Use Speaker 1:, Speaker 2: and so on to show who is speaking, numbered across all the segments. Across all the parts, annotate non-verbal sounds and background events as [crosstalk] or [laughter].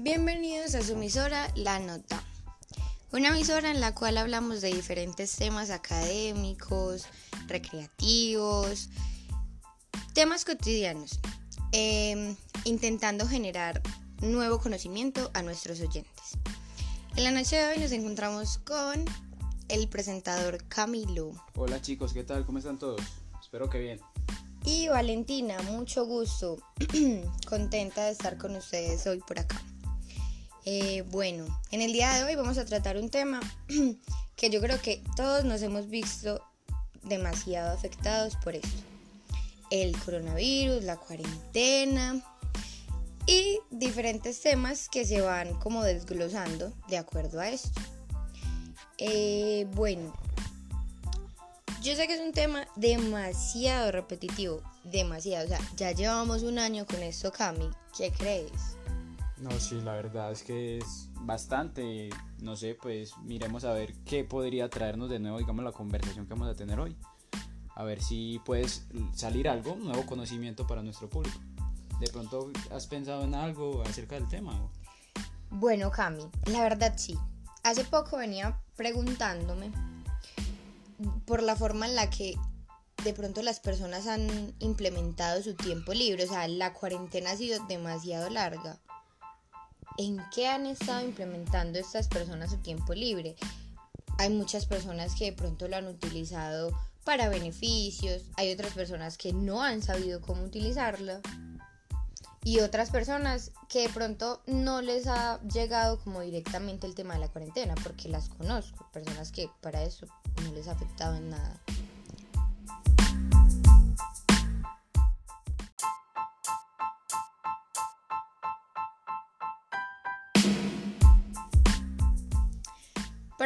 Speaker 1: Bienvenidos a su emisora La Nota, una emisora en la cual hablamos de diferentes temas académicos, recreativos, temas cotidianos, em, intentando generar nuevo conocimiento a nuestros oyentes. En la noche de hoy nos encontramos con el presentador Camilo.
Speaker 2: Hola chicos, ¿qué tal? ¿Cómo están todos? Espero que bien.
Speaker 1: Y Valentina, mucho gusto, [clears throat] contenta de estar con ustedes hoy por acá. Eh, bueno, en el día de hoy vamos a tratar un tema [clears throat] que yo creo que todos nos hemos visto demasiado afectados por esto. El coronavirus, la cuarentena y diferentes temas que se van como desglosando de acuerdo a esto. Eh, bueno, yo sé que es un tema demasiado repetitivo, demasiado. O sea, ya llevamos un año con esto, Cami. ¿Qué crees?
Speaker 2: No, sí, la verdad es que es bastante, no sé, pues miremos a ver qué podría traernos de nuevo, digamos, la conversación que vamos a tener hoy. A ver si puedes salir algo, nuevo conocimiento para nuestro público. ¿De pronto has pensado en algo acerca del tema?
Speaker 1: Bueno, Cami, la verdad sí. Hace poco venía preguntándome por la forma en la que de pronto las personas han implementado su tiempo libre. O sea, la cuarentena ha sido demasiado larga en qué han estado implementando estas personas su tiempo libre. Hay muchas personas que de pronto lo han utilizado para beneficios, hay otras personas que no han sabido cómo utilizarlo y otras personas que de pronto no les ha llegado como directamente el tema de la cuarentena, porque las conozco, personas que para eso no les ha afectado en nada.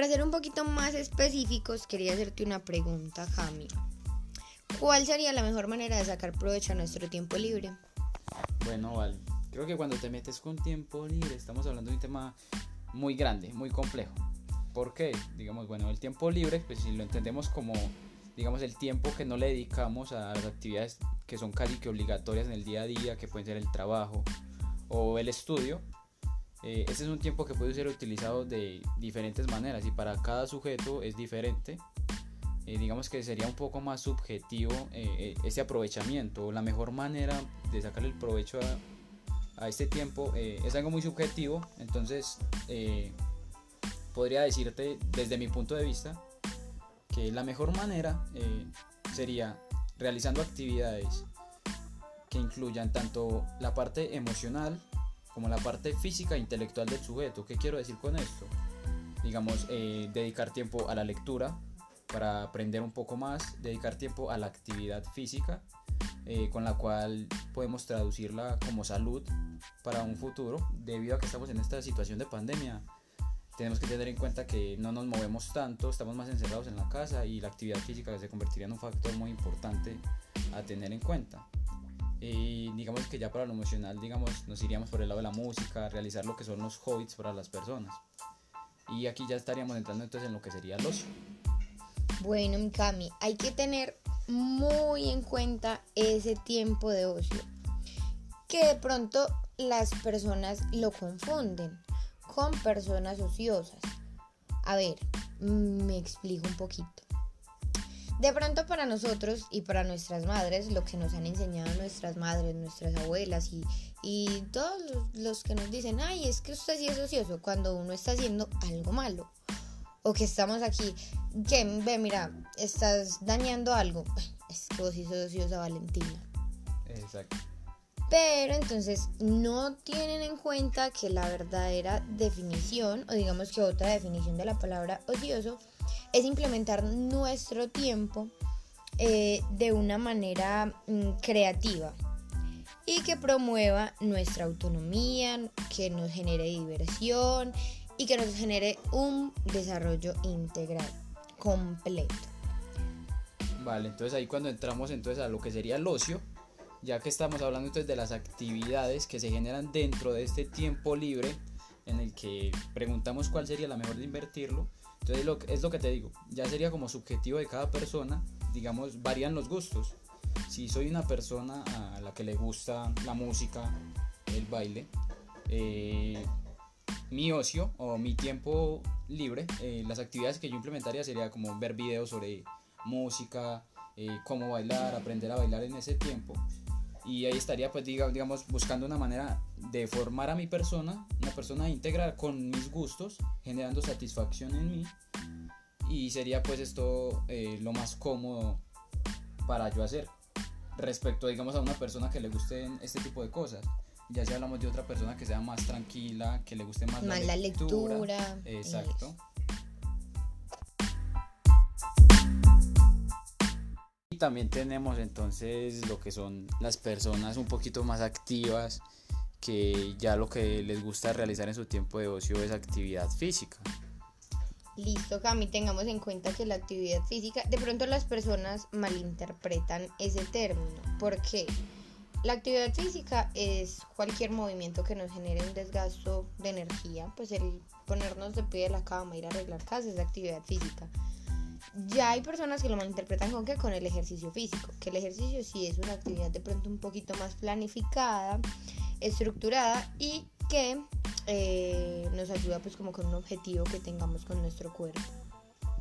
Speaker 1: Para ser un poquito más específicos, quería hacerte una pregunta, Jami. ¿Cuál sería la mejor manera de sacar provecho a nuestro tiempo libre?
Speaker 2: Bueno, vale. Creo que cuando te metes con tiempo libre, estamos hablando de un tema muy grande, muy complejo. ¿Por qué? Digamos, bueno, el tiempo libre, pues si lo entendemos como, digamos, el tiempo que no le dedicamos a las actividades que son casi que obligatorias en el día a día, que pueden ser el trabajo o el estudio, este es un tiempo que puede ser utilizado de diferentes maneras y para cada sujeto es diferente. Eh, digamos que sería un poco más subjetivo ese aprovechamiento. La mejor manera de sacarle el provecho a, a este tiempo es algo muy subjetivo. Entonces, podría decirte desde mi punto de vista que la mejor manera sería realizando actividades que incluyan tanto la parte emocional como la parte física e intelectual del sujeto. ¿Qué quiero decir con esto? Digamos, eh, dedicar tiempo a la lectura para aprender un poco más, dedicar tiempo a la actividad física, eh, con la cual podemos traducirla como salud para un futuro, debido a que estamos en esta situación de pandemia. Tenemos que tener en cuenta que no nos movemos tanto, estamos más encerrados en la casa y la actividad física se convertiría en un factor muy importante a tener en cuenta. Y digamos que ya para lo emocional, digamos, nos iríamos por el lado de la música, realizar lo que son los hobbies para las personas. Y aquí ya estaríamos entrando entonces en lo que sería el ocio.
Speaker 1: Bueno, Mikami, hay que tener muy en cuenta ese tiempo de ocio. Que de pronto las personas lo confunden con personas ociosas. A ver, me explico un poquito. De pronto para nosotros y para nuestras madres, lo que nos han enseñado nuestras madres, nuestras abuelas y, y todos los, que nos dicen, ay, es que usted sí es ocioso cuando uno está haciendo algo malo. O que estamos aquí, que ve, mira, estás dañando algo. Es que vos sí sos ociosa, Valentina.
Speaker 2: Exacto.
Speaker 1: Pero entonces no tienen en cuenta que la verdadera definición, o digamos que otra definición de la palabra ocioso, es implementar nuestro tiempo eh, de una manera mm, creativa y que promueva nuestra autonomía, que nos genere diversión y que nos genere un desarrollo integral, completo.
Speaker 2: Vale, entonces ahí cuando entramos entonces a lo que sería el ocio, ya que estamos hablando entonces de las actividades que se generan dentro de este tiempo libre en el que preguntamos cuál sería la mejor de invertirlo, entonces lo, es lo que te digo, ya sería como subjetivo de cada persona, digamos, varían los gustos. Si soy una persona a la que le gusta la música, el baile, eh, mi ocio o mi tiempo libre, eh, las actividades que yo implementaría sería como ver videos sobre música, eh, cómo bailar, aprender a bailar en ese tiempo. Y ahí estaría, pues, digamos, buscando una manera de formar a mi persona, una persona íntegra con mis gustos, generando satisfacción en mí. Y sería, pues, esto eh, lo más cómodo para yo hacer respecto, digamos, a una persona que le guste este tipo de cosas. Ya si hablamos de otra persona que sea más tranquila, que le guste más,
Speaker 1: la, lectura.
Speaker 2: Exacto. También tenemos entonces lo que son las personas un poquito más activas, que ya lo que les gusta realizar en su tiempo de ocio es actividad física.
Speaker 1: Listo, Cami, tengamos en cuenta que la actividad física, de pronto las personas malinterpretan ese término. ¿Por qué? La actividad física es cualquier movimiento que nos genere un desgasto de energía, pues el ponernos de pie de la cama, ir a arreglar casa es actividad física. Ya hay personas que lo malinterpretan con que con el ejercicio físico, que el ejercicio sí es una actividad de pronto un poquito más planificada, estructurada y que eh, nos ayuda pues como con un objetivo que tengamos con nuestro cuerpo.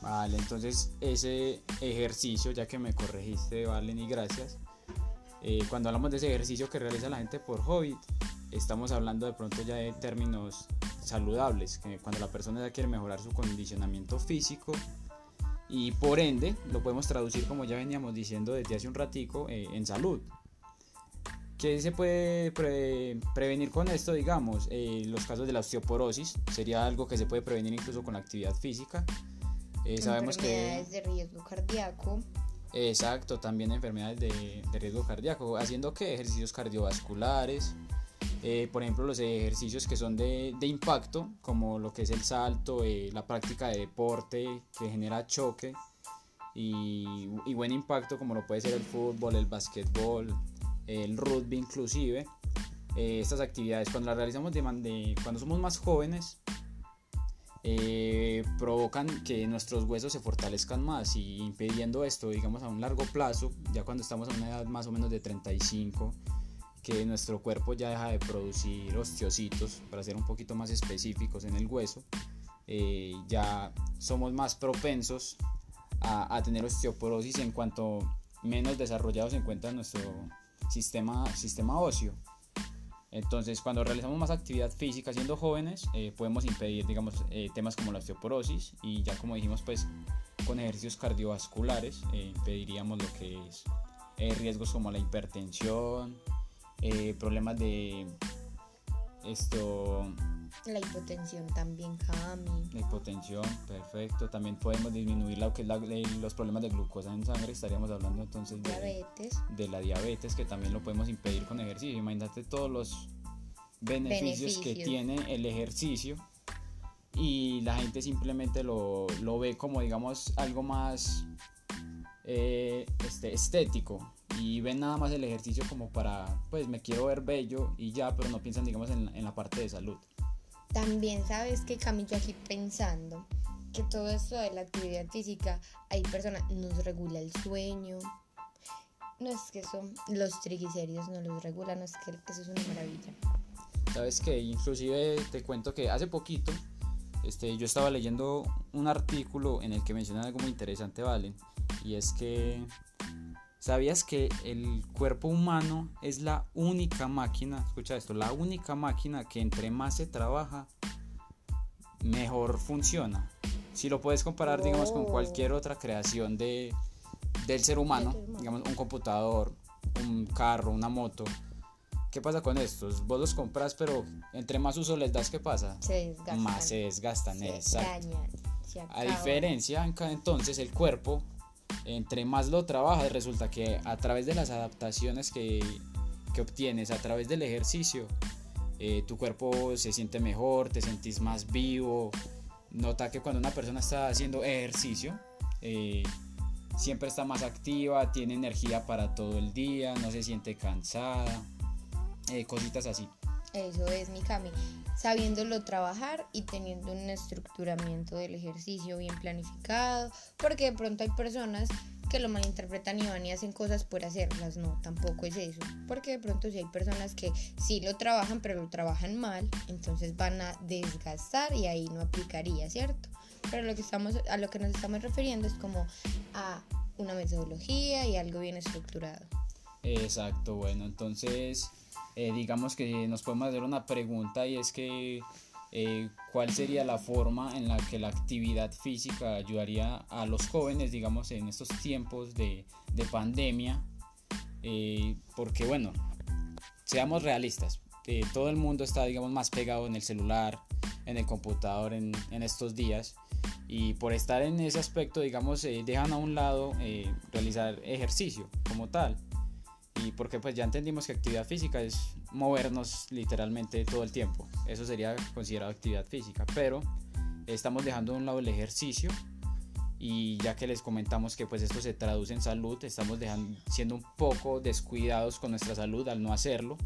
Speaker 2: Vale, entonces ese ejercicio, ya que me corregiste, Valen, y gracias, eh, cuando hablamos de ese ejercicio que realiza la gente por hobby, estamos hablando de pronto ya de términos saludables, que cuando la persona ya quiere mejorar su condicionamiento físico y por ende lo podemos traducir como ya veníamos diciendo desde hace un ratico eh, en salud. ¿Qué se puede prevenir con esto? Digamos, eh, los casos de la osteoporosis sería algo que se puede prevenir incluso con la actividad física.
Speaker 1: sabemos que de riesgo cardíaco
Speaker 2: Exacto, también enfermedades de, riesgo cardíaco, haciendo que ejercicios cardiovasculares, eh, por ejemplo los ejercicios que son de, impacto, como lo que es el salto, eh, la práctica de deporte que genera choque y, buen impacto, como lo puede ser el fútbol, el básquetbol, el rugby inclusive. Eh, estas actividades cuando las realizamos de, cuando somos más jóvenes eh, provocan que nuestros huesos se fortalezcan más y impidiendo esto, digamos, a un largo plazo, ya cuando estamos a una edad más o menos de 35, que nuestro cuerpo ya deja de producir osteocitos, para ser un poquito más específicos en el hueso, eh, ya somos más propensos a, tener osteoporosis en cuanto menos desarrollado se encuentra nuestro sistema, sistema óseo. Entonces, cuando realizamos más actividad física siendo jóvenes, eh, podemos impedir, digamos, eh, temas como la osteoporosis y ya como dijimos, pues con ejercicios cardiovasculares impediríamos lo que es riesgos como la hipertensión, problemas de esto
Speaker 1: la hipotensión también, Cami.
Speaker 2: La hipotensión, perfecto. También podemos disminuir lo que es los problemas de glucosa en sangre. Estaríamos hablando entonces de,
Speaker 1: diabetes.
Speaker 2: de la diabetes, que también lo podemos impedir con ejercicio. Imagínate todos los beneficios, que tiene el ejercicio y la gente simplemente lo, lo ve como, digamos, algo más eh, este, estético y ven nada más el ejercicio como para, pues me quiero ver bello y ya, pero no piensan, digamos, en, en la parte de salud.
Speaker 1: También sabes que Camilo aquí pensando que todo esto de la actividad física, hay personas, nos regula el sueño. No es que son los triglicéridos no los regulan, no es que eso es una maravilla.
Speaker 2: Sabes que inclusive te cuento que hace poquito este, yo estaba leyendo un artículo en el que mencionan algo muy interesante, Valen, y es que ¿Sabías que el cuerpo humano es la única máquina, escucha esto, la única máquina que entre más se trabaja, mejor funciona? Si lo puedes comparar, digamos, con cualquier otra creación de, del ser humano, digamos, un computador, un carro, una moto. ¿Qué pasa con estos? Vos los compras, pero entre más uso les das, ¿qué pasa?
Speaker 1: Se desgastan.
Speaker 2: Más se desgastan, se Dañan, A diferencia, entonces, el cuerpo entre más lo trabajas, resulta que a través de las adaptaciones que, obtienes, a través del ejercicio, eh, tu cuerpo se siente mejor, te sentís más vivo. Nota que cuando una persona está haciendo ejercicio, eh, siempre está más activa, tiene energía para todo el día, no se siente cansada, eh, cositas así.
Speaker 1: Eso es mi Cami sabiéndolo trabajar y teniendo un estructuramiento del ejercicio bien planificado, porque de pronto hay personas que lo malinterpretan y van y hacen cosas por hacerlas, no, tampoco es eso, porque de pronto si hay personas que sí lo trabajan, pero lo trabajan mal, entonces van a desgastar y ahí no aplicaría, ¿cierto? Pero lo que estamos, a lo que nos estamos refiriendo es como a una metodología y algo bien estructurado.
Speaker 2: Exacto, bueno, entonces eh, digamos que nos podemos hacer una pregunta y es que eh, cuál sería la forma en la que la actividad física ayudaría a los jóvenes, digamos, en estos tiempos de, de pandemia, eh, porque bueno, seamos realistas, todo el mundo está, digamos, más pegado en el celular, en el computador en, en estos días. Y por estar en ese aspecto, digamos, dejan a un lado realizar ejercicio como tal y porque pues ya entendimos que actividad física es movernos literalmente todo el tiempo. Eso sería considerado actividad física, pero estamos dejando de un lado el ejercicio y ya que les comentamos que pues esto se traduce en salud, estamos dejando, siendo un poco descuidados con nuestra salud al no hacerlo.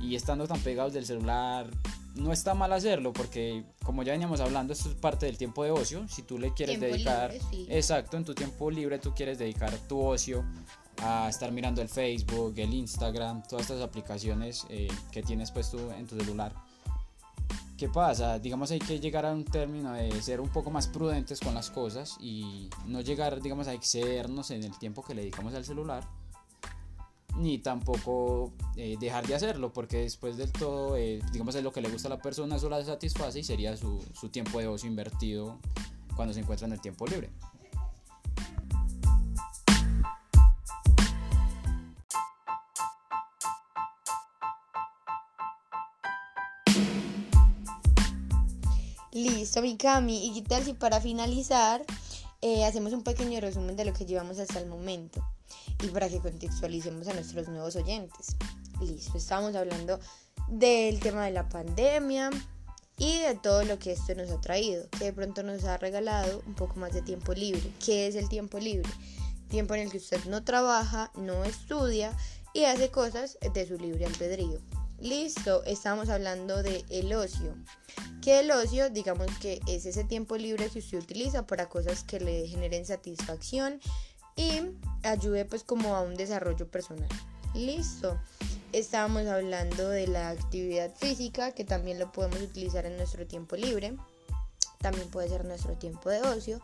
Speaker 2: Y estando tan pegados del celular, no está mal hacerlo porque como ya veníamos hablando, esto es parte del tiempo de ocio, si tú le quieres dedicar, exacto, en tu tiempo libre tú quieres dedicar tu ocio a estar mirando el Facebook, el Instagram, todas estas aplicaciones eh, que tienes pues tú en tu celular. ¿Qué pasa? Digamos hay que llegar a un término de ser un poco más prudentes con las cosas y no llegar digamos a excedernos en el tiempo que le dedicamos al celular ni tampoco eh, dejar de hacerlo porque después del todo eh, digamos es lo que le gusta a la persona eso la satisface y sería su, su tiempo de ocio invertido cuando se encuentra en el tiempo libre.
Speaker 1: Listo, Mikami. ¿Y qué tal si para finalizar eh, hacemos un pequeño resumen de lo que llevamos hasta el momento? Y para que contextualicemos a nuestros nuevos oyentes. Listo, estamos hablando del tema de la pandemia y de todo lo que esto nos ha traído, que de pronto nos ha regalado un poco más de tiempo libre. ¿Qué es el tiempo libre? Tiempo en el que usted no trabaja, no estudia y hace cosas de su libre albedrío. Listo, estamos hablando de el ocio. Que el ocio, digamos que es ese tiempo libre que usted utiliza para cosas que le generen satisfacción y ayude pues como a un desarrollo personal. Listo. Estábamos hablando de la actividad física, que también lo podemos utilizar en nuestro tiempo libre. También puede ser nuestro tiempo de ocio,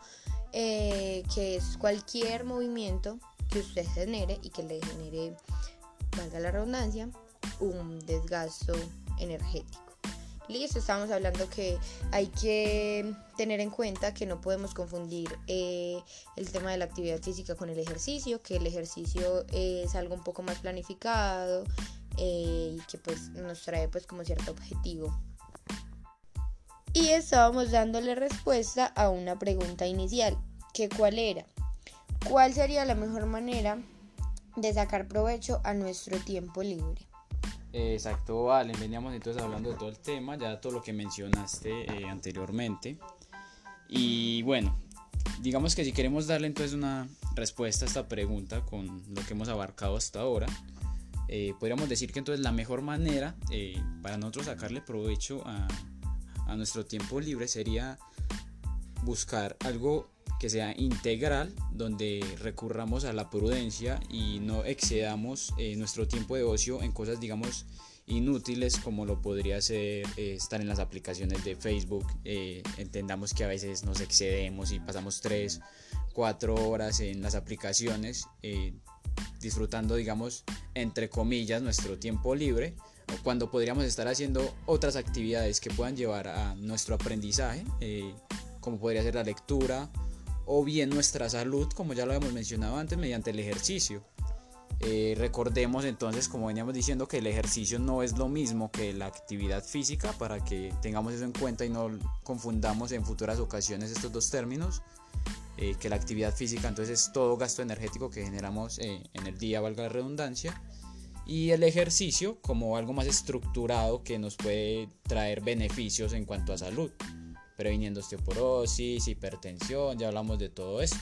Speaker 1: eh, que es cualquier movimiento que usted genere y que le genere, valga la redundancia, un desgasto energético. Listo, estamos hablando que hay que tener en cuenta que no podemos confundir eh, el tema de la actividad física con el ejercicio, que el ejercicio es algo un poco más planificado eh, y que pues nos trae pues como cierto objetivo. Y estábamos dándole respuesta a una pregunta inicial, que cuál era, cuál sería la mejor manera de sacar provecho a nuestro tiempo libre.
Speaker 2: Exacto, vale, veníamos entonces hablando de todo el tema, ya todo lo que mencionaste eh, anteriormente. Y bueno, digamos que si queremos darle entonces una respuesta a esta pregunta con lo que hemos abarcado hasta ahora, eh, podríamos decir que entonces la mejor manera eh, para nosotros sacarle provecho a, a nuestro tiempo libre sería buscar algo que sea integral, donde recurramos a la prudencia y no excedamos eh, nuestro tiempo de ocio en cosas, digamos, inútiles como lo podría ser eh, estar en las aplicaciones de Facebook. Eh, entendamos que a veces nos excedemos y pasamos 3, 4 horas en las aplicaciones disfrutando, digamos, entre comillas, nuestro tiempo libre cuando podríamos estar haciendo otras actividades que puedan llevar a nuestro aprendizaje, como podría ser la lectura o bien nuestra salud, como ya lo hemos mencionado antes, mediante el ejercicio. Eh, recordemos entonces, como veníamos diciendo, que el ejercicio no es lo mismo que la actividad física, para que tengamos eso en cuenta y no confundamos en futuras ocasiones estos dos términos. Eh, que la actividad física entonces es todo gasto energético que generamos eh, en el día, valga la redundancia, y el ejercicio como algo más estructurado que nos puede traer beneficios en cuanto a salud previniendo osteoporosis, hipertensión, ya hablamos de todo eso.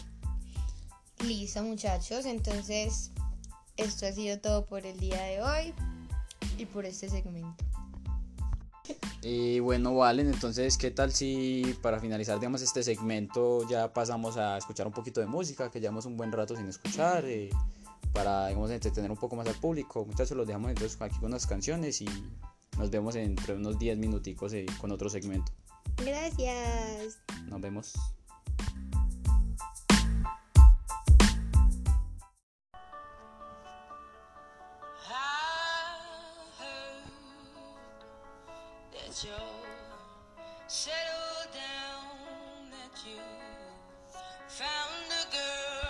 Speaker 1: Listo muchachos, entonces esto ha sido todo por el día de hoy y por este segmento.
Speaker 2: Y bueno, Valen, entonces, ¿qué tal si para finalizar, digamos, este segmento ya pasamos a escuchar un poquito de música, que llevamos un buen rato sin escuchar, eh, para, digamos, entretener un poco más al público? Muchachos, los dejamos entonces aquí con unas canciones y nos vemos entre unos 10 minuticos eh, con otro segmento.
Speaker 1: Gracias.
Speaker 2: Nos vemos.